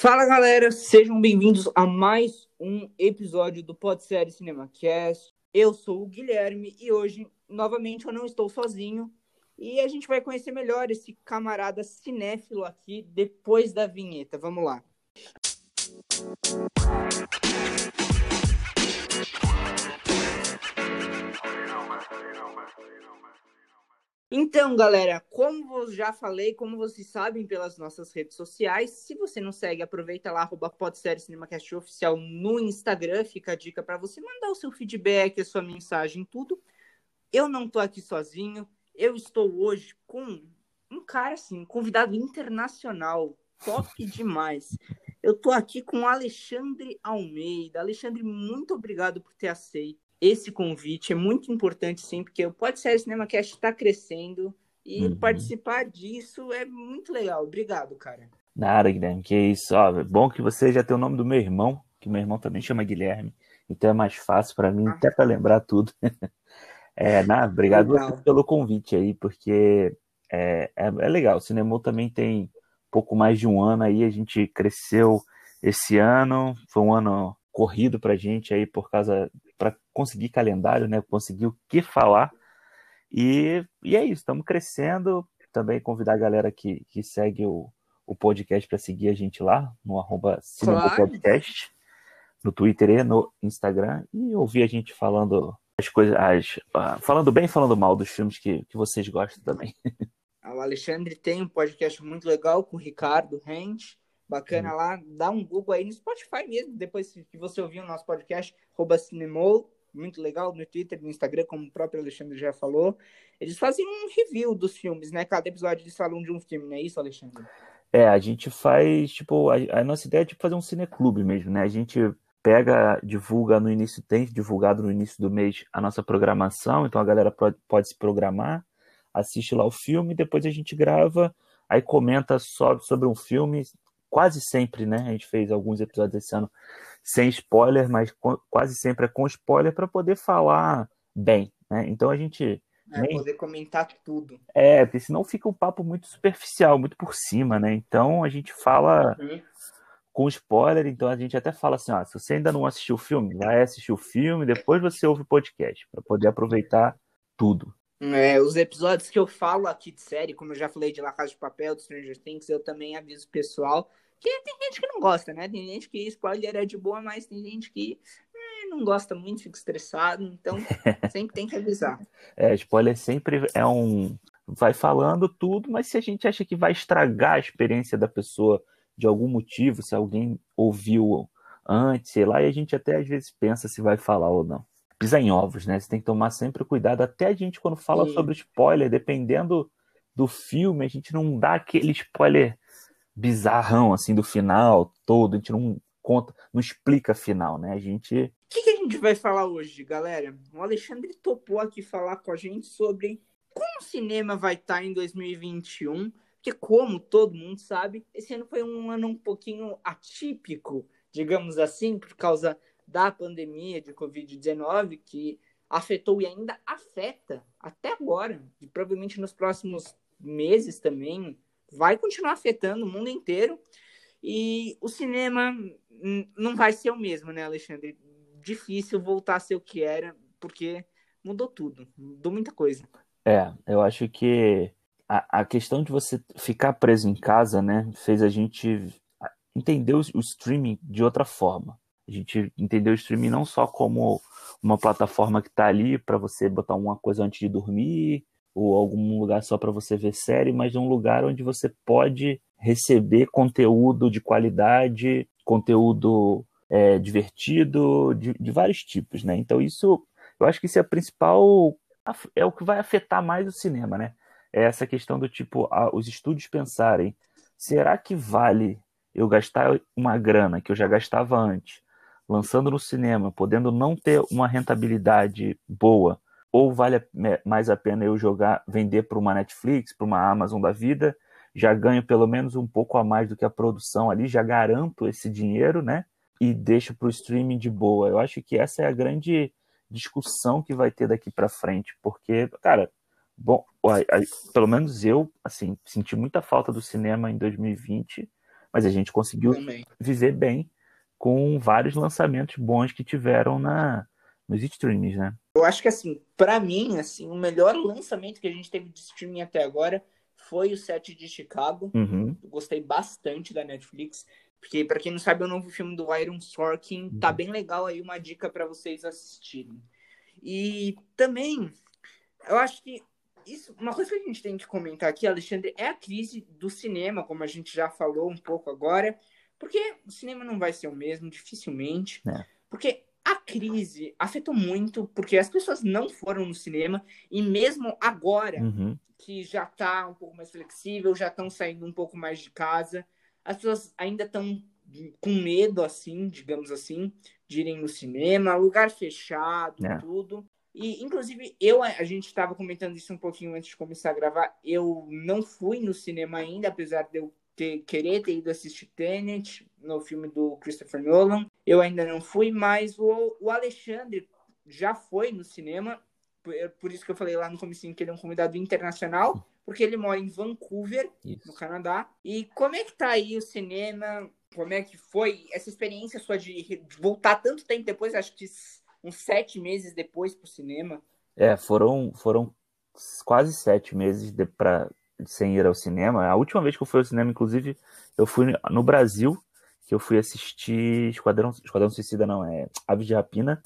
Fala galera, sejam bem-vindos a mais um episódio do Podsérie CinemaCast. Eu sou o Guilherme e hoje, novamente, eu não estou sozinho. E a gente vai conhecer melhor esse camarada cinéfilo aqui depois da vinheta. Vamos lá. Então, galera, como eu já falei, como vocês sabem pelas nossas redes sociais, se você não segue, aproveita lá, arroba Podsérie Cinemacast Oficial no Instagram, fica a dica para você mandar o seu feedback, a sua mensagem, tudo. Eu não tô aqui sozinho, eu estou hoje com um cara, assim, um convidado internacional, top demais. Eu tô aqui com o Alexandre Almeida. Alexandre, muito obrigado por ter aceito esse convite é muito importante sim, porque o Pode Ser Cinema Cast está crescendo e uhum. participar disso é muito legal. Obrigado, cara. Nada, Guilherme, que isso. Ó, bom que você já tem o nome do meu irmão, que meu irmão também chama Guilherme, então é mais fácil para mim, ah. até para lembrar tudo. é, nada, obrigado pelo convite aí, porque é, é, é legal. O cinema também tem pouco mais de um ano aí, a gente cresceu esse ano, foi um ano corrido pra gente aí por causa para conseguir calendário, né? Conseguir o que falar. E, e é isso, estamos crescendo. Também convidar a galera que, que segue o, o podcast para seguir a gente lá, no arroba claro. Podcast, no Twitter e no Instagram, e ouvir a gente falando as coisas, as, uh, falando bem e falando mal dos filmes que, que vocês gostam também. O Alexandre tem um podcast muito legal com o Ricardo Rente bacana lá. Dá um Google aí no Spotify mesmo, depois que você ouvir o nosso podcast, arroba Cinemol, muito legal, no Twitter, no Instagram, como o próprio Alexandre já falou. Eles fazem um review dos filmes, né? Cada episódio eles falam de um filme, não é isso, Alexandre? É, a gente faz, tipo, a, a nossa ideia é tipo fazer um cineclube mesmo, né? A gente pega, divulga no início, tem divulgado no início do mês a nossa programação, então a galera pode, pode se programar, assiste lá o filme, depois a gente grava, aí comenta só sobre um filme, quase sempre, né? A gente fez alguns episódios esse ano sem spoiler, mas quase sempre é com spoiler para poder falar bem, né? Então a gente é, nem... poder comentar tudo. É, porque senão fica um papo muito superficial, muito por cima, né? Então a gente fala uhum. com spoiler, então a gente até fala assim, ó, se você ainda não assistiu o filme, vai assistir o filme, depois você ouve o podcast para poder aproveitar tudo. É, os episódios que eu falo aqui de série, como eu já falei de La Casa de Papel, do Stranger Things, eu também aviso o pessoal que tem gente que não gosta, né? Tem gente que spoiler é de boa, mas tem gente que é, não gosta muito, fica estressado, então sempre tem que avisar. É, spoiler sempre é um. Vai falando tudo, mas se a gente acha que vai estragar a experiência da pessoa de algum motivo, se alguém ouviu antes, sei lá, e a gente até às vezes pensa se vai falar ou não pisar em ovos, né? Você tem que tomar sempre cuidado. Até a gente, quando fala Sim. sobre spoiler, dependendo do filme, a gente não dá aquele spoiler bizarrão, assim, do final todo. A gente não conta, não explica final, né? A gente. O que, que a gente vai falar hoje, galera? O Alexandre topou aqui falar com a gente sobre como o cinema vai estar em 2021. Porque, como todo mundo sabe, esse ano foi um ano um pouquinho atípico, digamos assim, por causa da pandemia de Covid-19 que afetou e ainda afeta até agora, e provavelmente nos próximos meses também, vai continuar afetando o mundo inteiro. E o cinema não vai ser o mesmo, né, Alexandre? Difícil voltar a ser o que era, porque mudou tudo, mudou muita coisa. É, eu acho que a, a questão de você ficar preso em casa, né, fez a gente entender o, o streaming de outra forma. A gente entendeu o streaming não só como uma plataforma que está ali para você botar uma coisa antes de dormir, ou algum lugar só para você ver série, mas um lugar onde você pode receber conteúdo de qualidade, conteúdo é, divertido, de, de, vários tipos, né? Então isso, eu acho que isso é a principal, é o que vai afetar mais o cinema, né? É essa questão do tipo, a, os estúdios pensarem, será que vale eu gastar uma grana que eu já gastava antes lançando no cinema, podendo não ter uma rentabilidade boa, ou vale mais a pena eu jogar, vender para uma Netflix, para uma Amazon da vida, já ganho pelo menos um pouco a mais do que a produção ali, já garanto esse dinheiro, né? E deixo para o streaming de boa. Eu acho que essa é a grande discussão que vai ter daqui para frente, porque, cara, bom, pelo menos eu, assim, senti muita falta do cinema em 2020 Mas a gente conseguiu Também. viver bem com vários lançamentos bons que tiveram na nos streams, né? Eu acho que assim, para mim, assim, o melhor lançamento que a gente teve de streaming até agora foi o set de Chicago. Uhum. Gostei bastante da Netflix, porque para quem não sabe, é o novo filme do Iron Sorkin, tá Uhum. bem legal aí uma dica para vocês assistirem. E também, eu acho que isso, uma coisa que a gente tem que comentar aqui, Alexandre, é a crise do cinema, como a gente já falou um pouco agora, porque o cinema não vai ser o mesmo, dificilmente. É. Porque a crise afetou muito, porque as pessoas não foram no cinema, e mesmo agora, Uhum. que já tá um pouco mais flexível, já estão saindo um pouco mais de casa, as pessoas ainda estão com medo, assim, digamos assim, de irem no cinema, lugar fechado, É. tudo. E, inclusive, eu, a gente estava comentando isso um pouquinho antes de começar a gravar. Eu não fui no cinema ainda, apesar de eu ter, querer ter ido assistir Tenet, no filme do Christopher Nolan. Eu ainda não fui, mas o, o Alexandre já foi no cinema. Por, por isso que eu falei lá no comecinho que ele é um convidado internacional, porque ele mora em Vancouver, no Isso. Canadá. E como é que tá aí o cinema? Como é que foi essa experiência sua de, de voltar tanto tempo depois? Acho que uns sete meses depois pro cinema. É, foram, foram quase sete meses de, pra, sem ir ao cinema. A última vez que eu fui ao cinema, inclusive, eu fui no Brasil, que eu fui assistir Esquadrão, Esquadrão Suicida, não, é Aves de Rapina.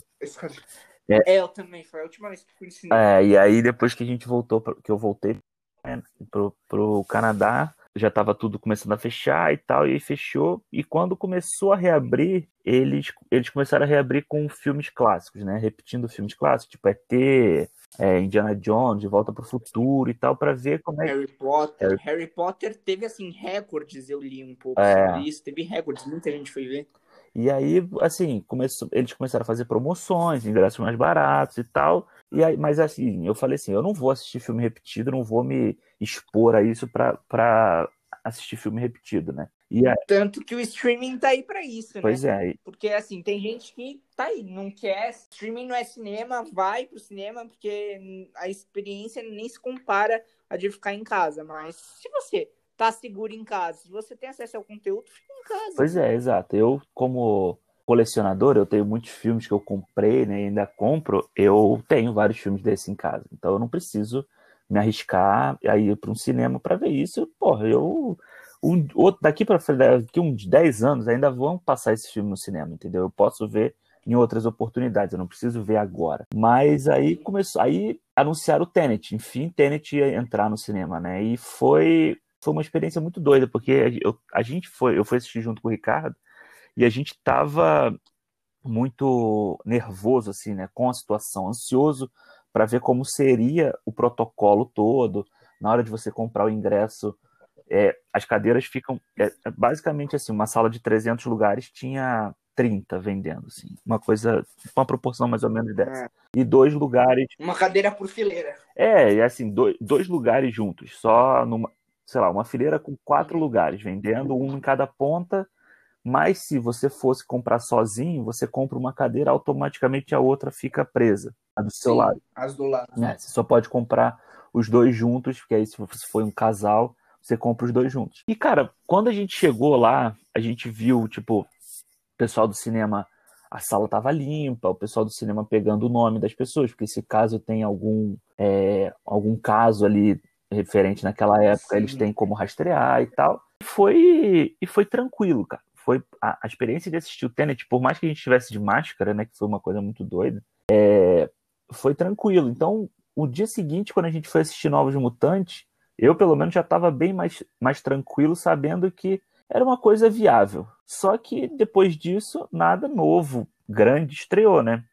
É. eu também. Foi a última vez que fui no cinema. É, e aí depois que a gente voltou, que eu voltei né, pro, pro Canadá, já estava tudo começando a fechar e tal, e aí fechou. E quando começou a reabrir, eles, eles começaram a reabrir com filmes clássicos, né? Repetindo filmes clássicos, tipo ET, é, Indiana Jones, De Volta para o Futuro e tal, para ver como é. Harry Potter. Harry- Harry Potter teve, assim, recordes, eu li um pouco É. sobre isso. Teve recordes, muita gente foi ver. E aí, assim, começou, eles começaram a fazer promoções, ingressos mais baratos e tal. E aí, mas assim, eu falei assim, eu não vou assistir filme repetido, não vou me expor a isso pra assistir filme repetido, né? E aí, Tanto que o streaming tá aí pra isso, né? pois é, Porque, assim, tem gente que tá aí, não quer. Streaming não é cinema, vai pro cinema, porque a experiência nem se compara a de ficar em casa. Mas se você tá seguro em casa, se você tem acesso ao conteúdo, fica em casa. pois é, exato. Eu, como colecionador, eu tenho muitos filmes que eu comprei, né, e ainda compro, eu tenho vários filmes desses em casa. Então eu não preciso me arriscar a ir para um cinema para ver isso. Porra, eu um, outro, daqui para daqui uns 10 anos ainda vão passar esse filme no cinema, entendeu? Eu posso ver em outras oportunidades, eu não preciso ver agora. Mas aí começou, aí anunciaram o Tenet, enfim, Tenet ia entrar no cinema, né? E foi foi uma experiência muito doida, porque eu, a gente foi, eu fui assistir junto com o Ricardo e a gente tava muito nervoso assim, né, com a situação, ansioso para ver como seria o protocolo todo na hora de você comprar o ingresso. É, as cadeiras ficam é, é basicamente assim, uma sala de 300 lugares tinha 30 vendendo, assim, uma coisa, uma proporção mais ou menos dessa. É. E dois lugares Uma cadeira por fileira. é, e assim, dois, dois lugares juntos, só numa, sei lá, uma fileira com quatro lugares, vendendo um em cada ponta. Mas se você fosse comprar sozinho, você compra uma cadeira, automaticamente a outra fica presa, a do seu Sim, lado. As do lado. né? Você só pode comprar os dois juntos, porque aí se você for um casal, você compra os dois juntos. E cara, quando a gente chegou lá, a gente viu, tipo, o pessoal do cinema, a sala tava limpa, o pessoal do cinema pegando o nome das pessoas, porque se caso tem algum, é, algum caso ali referente naquela época, Sim. eles têm como rastrear e tal. E foi, e foi tranquilo, cara. Foi a, a experiência de assistir o Tenet, por mais que a gente estivesse de máscara, né, que foi uma coisa muito doida, é, foi tranquilo. Então, o dia seguinte, quando a gente foi assistir Novos Mutantes, eu pelo menos já estava bem mais, mais tranquilo, sabendo que era uma coisa viável. Só que depois disso, nada novo, grande estreou, né?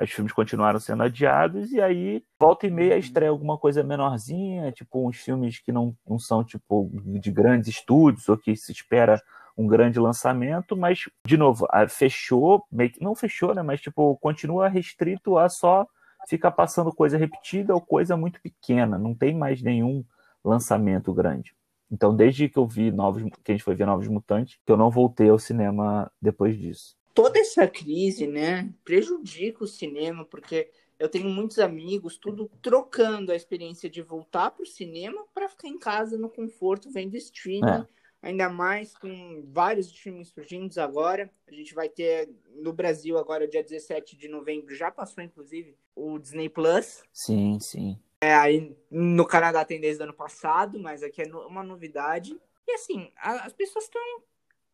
Os filmes continuaram sendo adiados e aí volta e meia estreia alguma coisa menorzinha, tipo uns filmes que não, não são tipo de grandes estúdios ou que se espera um grande lançamento, mas de novo, fechou, meio que- não fechou, né, mas tipo continua restrito a só ficar passando coisa repetida ou coisa muito pequena, não tem mais nenhum lançamento grande. Então, desde que eu vi novos, que a gente foi ver Novos Mutantes, que eu não voltei ao cinema depois disso. Toda essa crise, né, prejudica o cinema, porque eu tenho muitos amigos, tudo trocando a experiência de voltar pro cinema para ficar em casa no conforto, vendo streaming. É. ainda mais com vários streamings surgindo agora. A gente vai ter no Brasil agora, dia 17 de novembro, já passou inclusive, o Disney Plus. Sim, sim. É, aí no Canadá tem desde o ano passado, mas aqui é uma novidade. E assim, as pessoas estão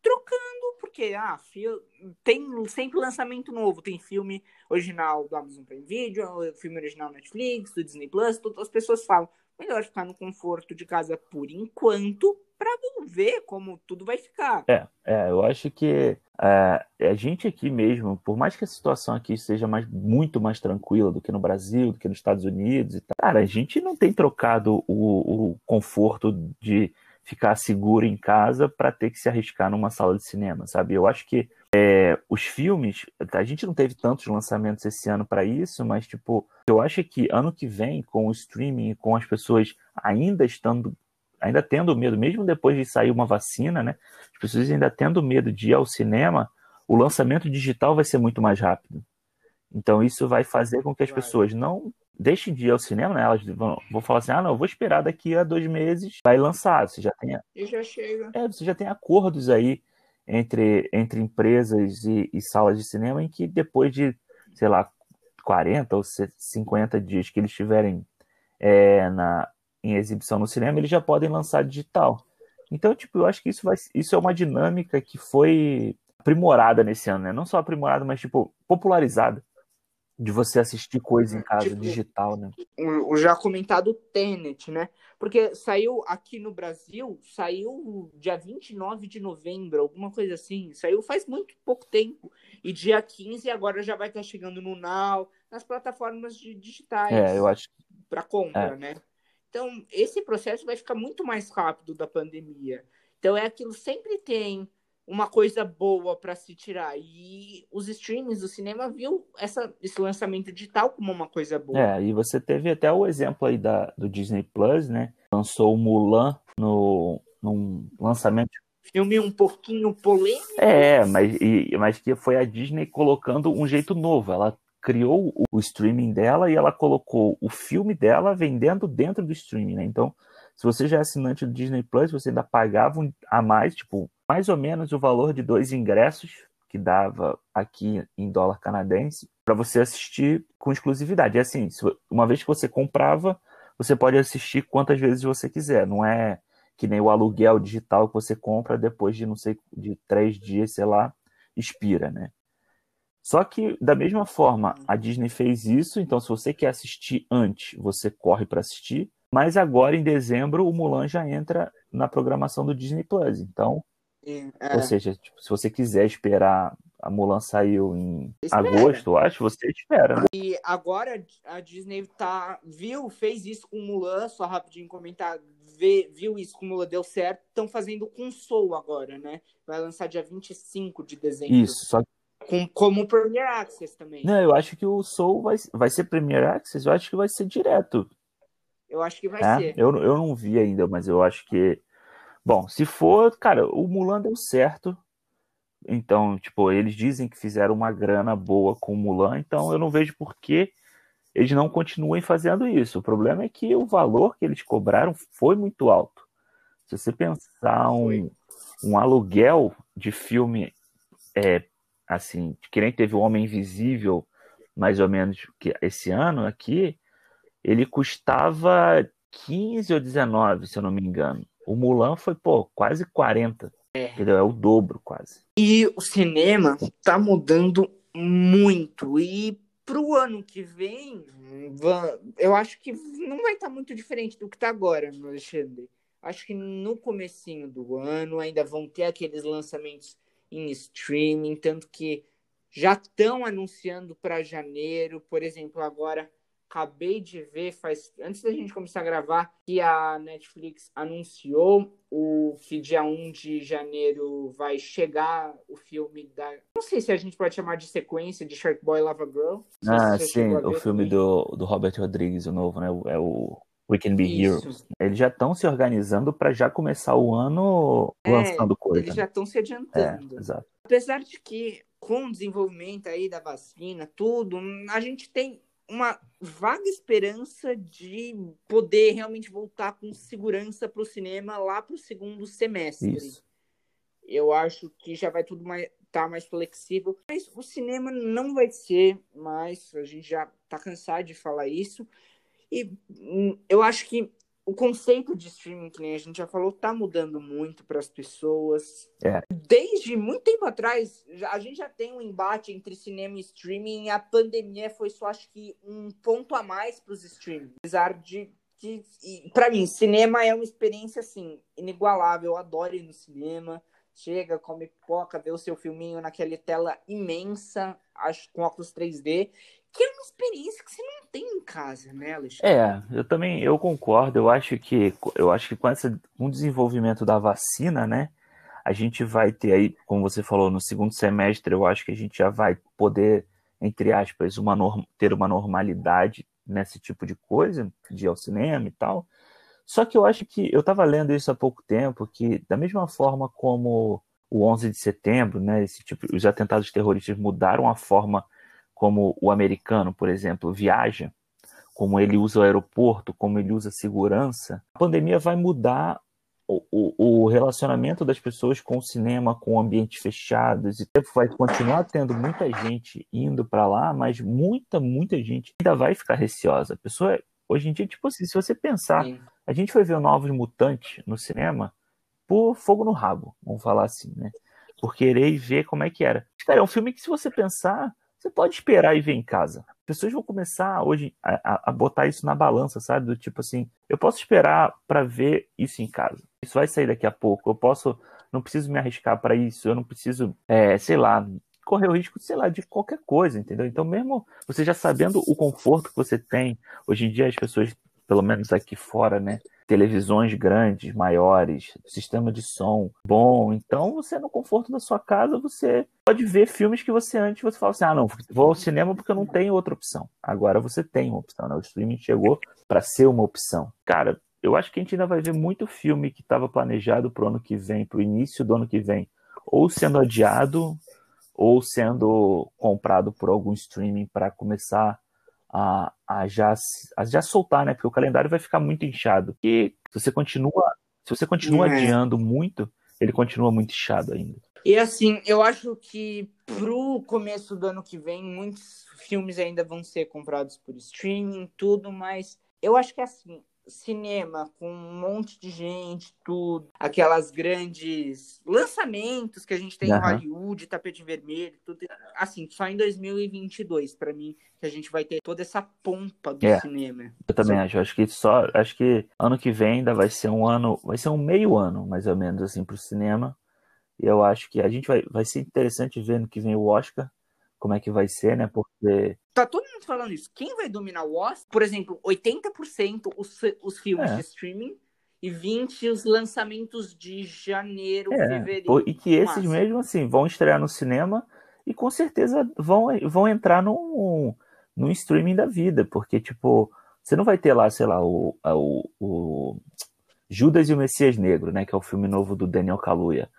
trocando, porque ah, tem sempre lançamento novo. Tem filme original do Amazon Prime Video, filme original Netflix, do Disney Plus, todas as pessoas falam, melhor ficar no conforto de casa por enquanto, para ver como tudo vai ficar. É, é eu acho que é, a gente aqui mesmo, por mais que a situação aqui seja mais, muito mais tranquila do que no Brasil, do que nos Estados Unidos e tal, cara, a gente não tem trocado o, o conforto de ficar seguro em casa para ter que se arriscar numa sala de cinema, sabe? Eu acho que é, os filmes, a gente não teve tantos lançamentos esse ano para isso, mas tipo, eu acho que ano que vem, com o streaming, com as pessoas ainda estando, ainda tendo medo, mesmo depois de sair uma vacina, né? As pessoas ainda tendo medo de ir ao cinema, o lançamento digital vai ser muito mais rápido. Então isso vai fazer com que as pessoas não deixem de ir ao cinema, né? Elas vão, vão falar assim, ah, não, eu vou esperar daqui a dois meses, vai lançar. Você já tem, e já chega. É, você já tem acordos aí entre, entre empresas e, e, salas de cinema em que depois de, sei lá, 40 ou 50 dias que eles estiverem é, na, em exibição no cinema, eles já podem lançar digital. Então, tipo, eu acho que isso, vai, isso é uma dinâmica que foi aprimorada nesse ano, né? Não só aprimorada, mas, tipo, popularizada de você assistir coisa em casa tipo, digital, né? O, já comentado Tenet, né? Porque saiu aqui no Brasil, saiu dia 29 de novembro, alguma coisa assim. Saiu faz muito pouco tempo. E dia 15 agora já vai estar chegando no Now, nas plataformas de, digitais. É, eu acho para compra, é. né? Então, esse processo vai ficar muito mais rápido da pandemia. Então, é aquilo sempre tem uma coisa boa para se tirar. E os streams do cinema viu essa, esse lançamento digital como uma coisa boa. É, e você teve até o exemplo aí da, do Disney Plus, né? Lançou o Mulan no, num lançamento. Filme um pouquinho polêmico. É, mas, e, mas que foi a Disney colocando um jeito novo. Ela criou o, streaming dela e ela colocou o filme dela vendendo dentro do streaming, né? Então, se você já é assinante do Disney Plus, você ainda pagava a mais, tipo, mais ou menos o valor de dois ingressos que dava aqui em dólar canadense para você assistir com exclusividade. É assim, uma vez que você comprava, você pode assistir quantas vezes você quiser. Não é que nem o aluguel digital que você compra depois de não sei de três dias, sei lá, expira, né? Só que da mesma forma a Disney fez isso, então se você quer assistir antes, você corre para assistir. Mas agora em dezembro o Mulan já entra na programação do Disney Plus. Então é. Ou seja, tipo, se você quiser esperar, a Mulan saiu em espera. agosto, eu acho, você espera, né? E agora a Disney tá, viu, fez isso com Mulan, só rapidinho comentar, vê, viu isso com Mulan, deu certo, estão fazendo com Soul agora, né? Vai lançar dia 25 de dezembro. Isso, só com, como Premier Access também. Não, eu acho que o Soul vai, vai ser Premier Access, eu acho que vai ser direto. Eu acho que vai é? ser. Eu, eu não vi ainda, mas eu acho que Bom, se for, cara, o Mulan deu certo. Então, tipo, eles dizem que fizeram uma grana boa com o Mulan, então eu não vejo por que eles não continuem fazendo isso. O problema é que o valor que eles cobraram foi muito alto. Se você pensar um, um aluguel de filme, é, assim, que nem teve o Homem Invisível, mais ou menos que esse ano aqui, ele custava 15 ou 19, se eu não me engano. O Mulan foi, pô, quase 40. É. Entendeu? É o dobro, quase. E o cinema tá mudando muito. E pro ano que vem, eu acho que não vai estar tá muito diferente do que tá agora, Alexandre. Acho que no comecinho do ano ainda vão ter aqueles lançamentos em streaming, tanto que já estão anunciando para janeiro, por exemplo, agora acabei de ver, faz antes da gente começar a gravar, que a Netflix anunciou o que dia 1 de janeiro vai chegar o filme da. Não sei se a gente pode chamar de sequência de Shark Boy Lava Girl. Ah, sim, o filme do, do Robert Rodrigues, o novo, né? É o We Can Be Isso. Heroes. Eles já estão se organizando para já começar o ano é, lançando coisa. Eles já estão se adiantando. É, exato. Apesar de que com o desenvolvimento aí da vacina, tudo, a gente tem uma vaga esperança de poder realmente voltar com segurança para o cinema lá para o segundo semestre. Isso. Eu acho que já vai tudo mais tá mais flexível, mas o cinema não vai ser mais, a gente já tá cansado de falar isso. E hum, eu acho que o conceito de streaming, que nem a gente já falou, tá mudando muito para as pessoas. É. Desde muito tempo atrás, a gente já tem um embate entre cinema e streaming, e a pandemia foi só, acho que, um ponto a mais para os streaming. Apesar de que, para mim, cinema é uma experiência, assim, inigualável. Eu adoro ir no cinema. Chega, come pipoca, vê o seu filminho naquela tela imensa, acho, com óculos 3D que é uma experiência que você não tem em casa, né, Alexandre? É, eu também eu concordo. Eu acho que eu acho que com essa com o desenvolvimento da vacina, né, a gente vai ter aí, como você falou, no segundo semestre, eu acho que a gente já vai poder, entre aspas, uma ter uma normalidade nesse tipo de coisa, de ir ao cinema e tal. Só que eu acho que eu estava lendo isso há pouco tempo, que da mesma forma como o 11 de setembro, né, esse tipo, os atentados terroristas mudaram a forma como o americano, por exemplo, viaja, como ele usa o aeroporto, como ele usa a segurança, a pandemia vai mudar o, o, o relacionamento das pessoas com o cinema, com ambientes fechados, e vai continuar tendo muita gente indo para lá, mas muita, muita gente ainda vai ficar receosa. A pessoa, hoje em dia, tipo assim, se você pensar, Sim. a gente foi ver Novos Mutantes no cinema por fogo no rabo, vamos falar assim, né? Por querer ver como é que era. Cara, é um filme que, se você pensar, você pode esperar e ver em casa. As pessoas vão começar hoje a, a, botar isso na balança, sabe? Do tipo assim, eu posso esperar para ver isso em casa. Isso vai sair daqui a pouco. Eu posso, não preciso me arriscar para isso. Eu não preciso, é, sei lá, correr o risco, sei lá, de qualquer coisa, entendeu? Então, mesmo você já sabendo o conforto que você tem, hoje em dia as pessoas, pelo menos aqui fora, né, televisões grandes, maiores, sistema de som bom. Então, você no conforto da sua casa, você pode ver filmes que você antes você fala assim: "Ah, não, vou ao cinema porque eu não tenho outra opção". Agora você tem uma opção, né? O streaming chegou para ser uma opção. Cara, eu acho que a gente ainda vai ver muito filme que estava planejado para o ano que vem, para o início do ano que vem, ou sendo adiado ou sendo comprado por algum streaming para começar a, a, já, a já soltar, né? Porque o calendário vai ficar muito inchado. E se você continua, se você continua é. adiando muito, ele continua muito inchado ainda. E assim, eu acho que pro começo do ano que vem, muitos filmes ainda vão ser comprados por streaming, tudo, mas eu acho que assim, cinema com um monte de gente, tudo, aquelas grandes lançamentos que a gente tem uhum. em Hollywood, tapete vermelho, tudo. Assim, só em 2022, para mim, que a gente vai ter toda essa pompa do é, cinema. Eu também acho, acho que só, acho que ano que vem ainda vai ser um ano, vai ser um meio ano, mais ou menos assim pro cinema. E eu acho que a gente vai, vai ser interessante ver no que vem o Oscar, como é que vai ser, né? Porque. Tá todo mundo falando isso. Quem vai dominar o Oscar? Por exemplo, 80% os, os filmes é. de streaming e 20 os lançamentos de janeiro, é. fevereiro. E que esses mesmo assim vão estrear no cinema e com certeza vão, vão entrar no, no streaming da vida, porque tipo, você não vai ter lá, sei lá, o, o, o Judas e o Messias Negro, né, que é o filme novo do Daniel Kaluuya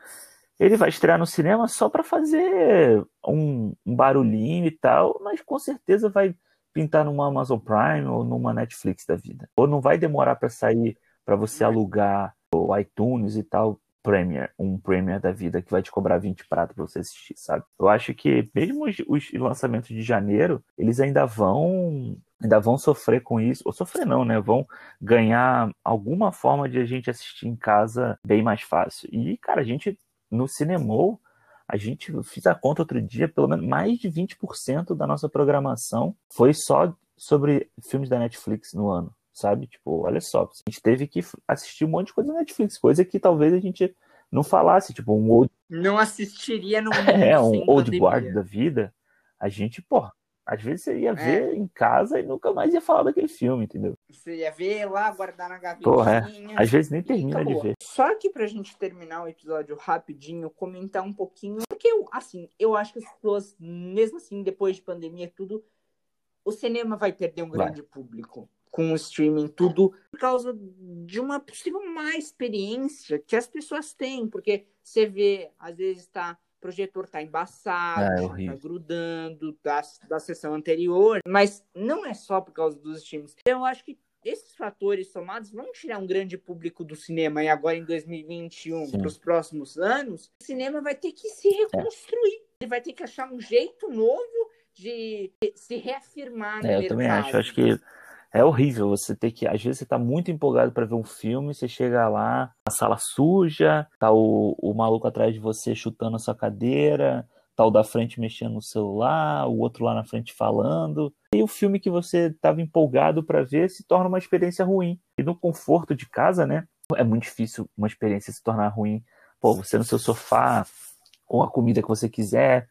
ele vai estrear no cinema só para fazer um, um, barulhinho e tal, mas com certeza vai pintar numa Amazon Prime ou numa Netflix da vida. Ou não vai demorar para sair para você alugar o iTunes e tal, Premier, um Premier da vida que vai te cobrar 20 pratos para você assistir, sabe? Eu acho que mesmo os, os, lançamentos de janeiro, eles ainda vão ainda vão sofrer com isso, ou sofrer não, né? Vão ganhar alguma forma de a gente assistir em casa bem mais fácil. E, cara, a gente no Cinemol, a gente fiz a conta outro dia, pelo menos mais de 20% da nossa programação foi só sobre filmes da Netflix no ano, sabe? Tipo, olha só, a gente teve que assistir um monte de coisa da Netflix, coisa que talvez a gente não falasse, tipo, um old... Não assistiria no É, um old guard da vida. A gente, pô, às vezes você ia é. ver em casa e nunca mais ia falar daquele filme, entendeu? Você ia ver lá, guardar na gavetinha. Porra, é. Às vezes nem termina de ver. Só que pra gente terminar o episódio rapidinho, comentar um pouquinho. Porque, eu, assim, eu acho que as pessoas, mesmo assim, depois de pandemia tudo, o cinema vai perder um grande vai. público com o streaming, tudo por causa de uma possível má experiência que as pessoas têm, porque você vê, às vezes está o projetor tá embaçado, É, tá grudando da, da sessão anterior, mas não é só por causa dos streams. Eu acho que esses fatores somados vão tirar um grande público do cinema e agora em 2021 para os próximos anos, o cinema vai ter que se reconstruir. É. Ele vai ter que achar um jeito novo de se reafirmar é, eu mercado. também acho. Acho que é horrível você ter que. Às vezes você tá muito empolgado para ver um filme, você chega lá, a sala suja, tá o, o maluco atrás de você chutando a sua cadeira, tá o da frente mexendo no celular, o outro lá na frente falando. E o filme que você estava empolgado para ver se torna uma experiência ruim. E no conforto de casa, né? É muito difícil uma experiência se tornar ruim. Pô, você no seu sofá, com a comida que você quiser,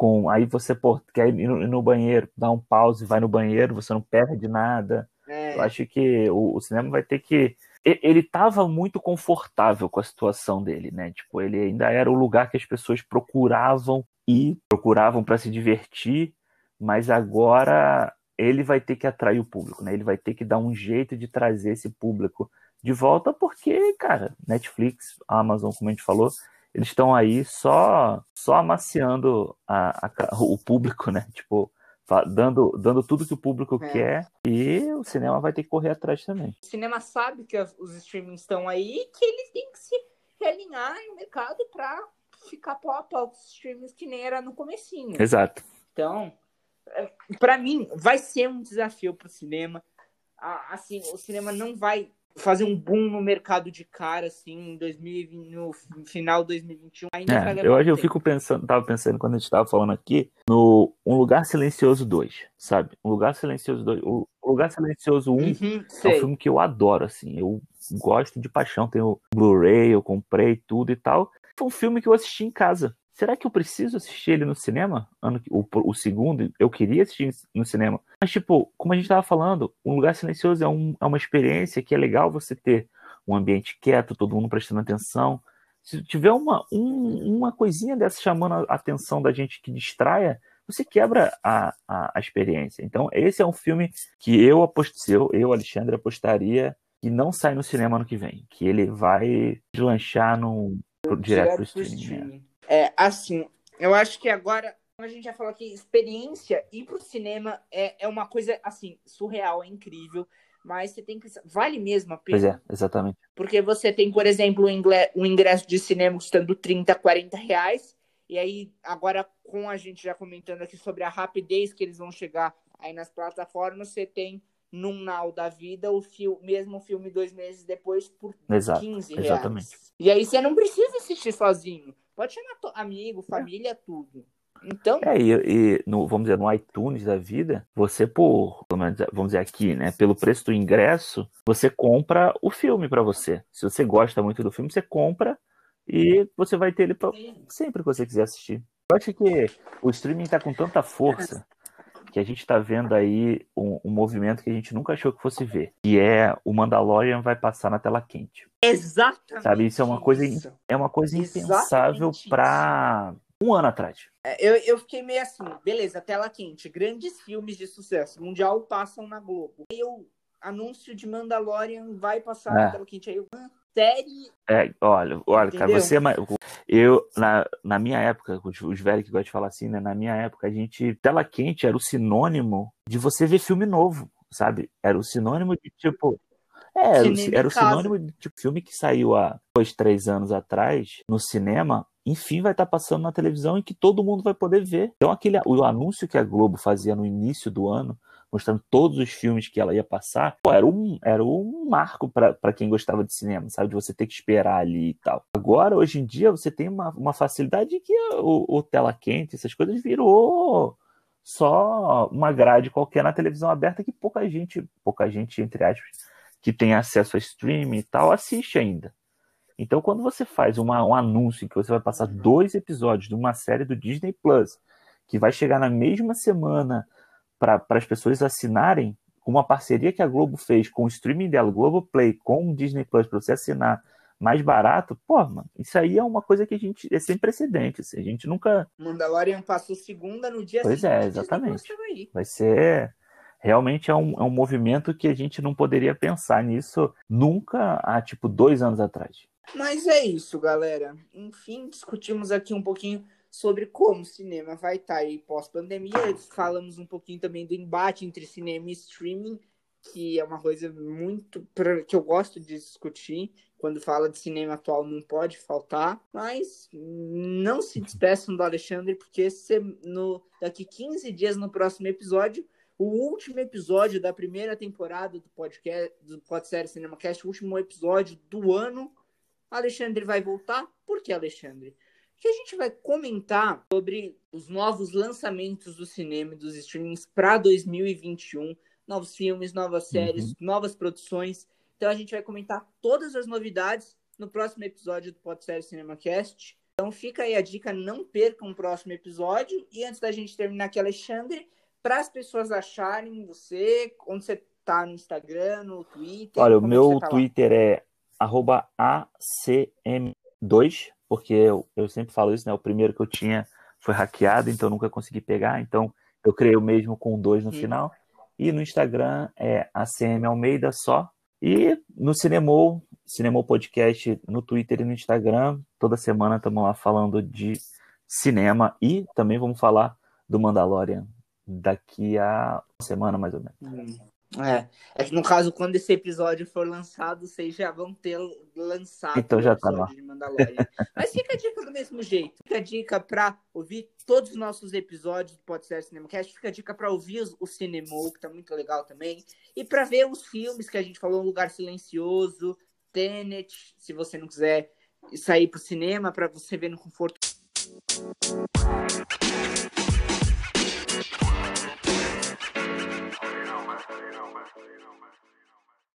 com aí você pô, quer ir no, no banheiro, dá um pause, vai no banheiro, você não perde nada. É. Eu acho que o, o, cinema vai ter que ele estava muito confortável com a situação dele, né? Tipo, ele ainda era o lugar que as pessoas procuravam e procuravam para se divertir, mas agora ele vai ter que atrair o público, né? Ele vai ter que dar um jeito de trazer esse público de volta, porque, cara, Netflix, Amazon, como a gente falou, eles estão aí só só amaciando a, a, o público, né? Tipo, dando, dando tudo que o público é. quer e o cinema vai ter que correr atrás também. O cinema sabe que os streamings estão aí e que eles têm que se realinhar no mercado para ficar pau a pau com os streamings que nem era no comecinho. Exato. Então, é, para mim, vai ser um desafio para o cinema. Assim, o cinema não vai fazer um boom no mercado de cara, assim, em 2020, no final de 2021. Ainda é, eu, eu fico pensando, tava pensando quando a gente tava falando aqui, no Um Lugar Silencioso 2, sabe? Um Lugar Silencioso 2. O Lugar Silencioso 1 uhum, é um filme que eu adoro, assim. Eu gosto de paixão. Tenho Blu-ray, eu comprei tudo e tal. Foi um filme que eu assisti em casa será que eu preciso assistir ele no cinema? Ano, o, o segundo, eu queria assistir no cinema. Mas, tipo, como a gente estava falando, Um Lugar Silencioso é, um, é uma experiência que é legal você ter um ambiente quieto, todo mundo prestando atenção. Se tiver uma, um, uma coisinha dessa chamando a atenção da gente que distraia, você quebra a, a, a experiência. Então, esse é um filme que eu aposto, eu, eu, Alexandre, apostaria que não sai no cinema ano que vem. Que ele vai deslanchar no, direto, direto pro streaming. É, assim, eu acho que agora, a gente já falou aqui, experiência ir pro cinema é, é uma coisa, assim, surreal, é incrível. Mas você tem que. Vale mesmo a pena. Pois é, exatamente. Porque você tem, por exemplo, um ingresso de cinema custando 30, 40 reais. E aí, agora, com a gente já comentando aqui sobre a rapidez que eles vão chegar aí nas plataformas, você tem num Now da vida o fio, mesmo filme dois meses depois por Exato, 15 reais. Exatamente. E aí você não precisa assistir sozinho. Pode chamar amigo, família, tudo. Então. É, e, e no, vamos dizer, no iTunes da vida, você, por, vamos dizer aqui, né? Pelo preço do ingresso, você compra o filme para você. Se você gosta muito do filme, você compra e você vai ter ele pra, sempre que você quiser assistir. Eu acho que o streaming tá com tanta força que a gente está vendo aí um, um, movimento que a gente nunca achou que fosse ver, que é o Mandalorian vai passar na tela quente. Exatamente. Sabe, isso é uma coisa, isso. é uma coisa impensável para um ano atrás. É, eu, eu fiquei meio assim, beleza, tela quente, grandes filmes de sucesso mundial passam na Globo. Aí eu anúncio de Mandalorian vai passar é. na tela quente aí eu, série. É, olha, olha, cara, você é eu na, na minha época, os, os velhos que gostam de falar assim, né, na minha época a gente tela quente era o sinônimo de você ver filme novo, sabe? Era o sinônimo de tipo é, era, era o sinônimo de tipo, filme que saiu há dois, três anos atrás no cinema, enfim vai estar tá passando na televisão e que todo mundo vai poder ver. Então aquele o anúncio que a Globo fazia no início do ano mostrando todos os filmes que ela ia passar, pô, era um, era um marco para quem gostava de cinema, sabe? De você ter que esperar ali e tal. Agora, hoje em dia, você tem uma, uma facilidade que o, o tela quente, essas coisas virou só uma grade qualquer na televisão aberta que pouca gente, pouca gente, entre aspas, que tem acesso a streaming e tal, assiste ainda. Então, quando você faz uma, um anúncio que você vai passar dois episódios de uma série do Disney Plus, que vai chegar na mesma semana para as pessoas assinarem uma parceria que a Globo fez com o streaming dela, Globo Play, com o Disney Plus, para você assinar mais barato, pô, mano, isso aí é uma coisa que a gente é sem precedentes. Assim, a gente nunca. Mandalorian passou segunda no dia Pois é, exatamente. Vai ser. Realmente é um, é um movimento que a gente não poderia pensar nisso nunca há, tipo, dois anos atrás. Mas é isso, galera. Enfim, discutimos aqui um pouquinho sobre como o cinema vai estar tá aí pós-pandemia. Falamos um pouquinho também do embate entre cinema e streaming, que é uma coisa muito que eu gosto de discutir. Quando fala de cinema atual, não pode faltar. Mas não se despeçam do Alexandre, porque no, daqui 15 dias, no próximo episódio, o último episódio da primeira temporada do podcast do Podsérie CinemaCast, o último episódio do ano. Alexandre vai voltar. Por que Alexandre? Que a gente vai comentar sobre os novos lançamentos do cinema e dos streamings para 2021, novos filmes, novas séries, uhum. novas produções. Então a gente vai comentar todas as novidades no próximo episódio do Podsérie CinemaCast. Então fica aí a dica, não percam o próximo episódio. E antes da gente terminar aqui, Alexandre, para as pessoas acharem você, onde você tá no Instagram, no Twitter. Olha, o meu tá Twitter lá? é acm2, porque eu, eu sempre falo isso, né? O primeiro que eu tinha foi hackeado, então nunca consegui pegar. Então eu criei o mesmo com dois no hum. final. E no Instagram é ACM Almeida só. E no Cinemou, Cinemou Podcast no Twitter e no Instagram. Toda semana estamos lá falando de cinema e também vamos falar do Mandalorian daqui a uma semana, mais ou menos. Hum. É. é que no caso, quando esse episódio for lançado, vocês já vão ter lançado então já tá lá. de Mandalorian. Mas fica a dica do mesmo jeito. Fica a dica para ouvir todos os nossos episódios do Podcast Cinemacast. Fica a dica para ouvir o Cinemou, que tá muito legal também. E para ver os filmes que a gente falou, Um Lugar Silencioso, Tenet, se você não quiser sair pro cinema, para você ver no conforto.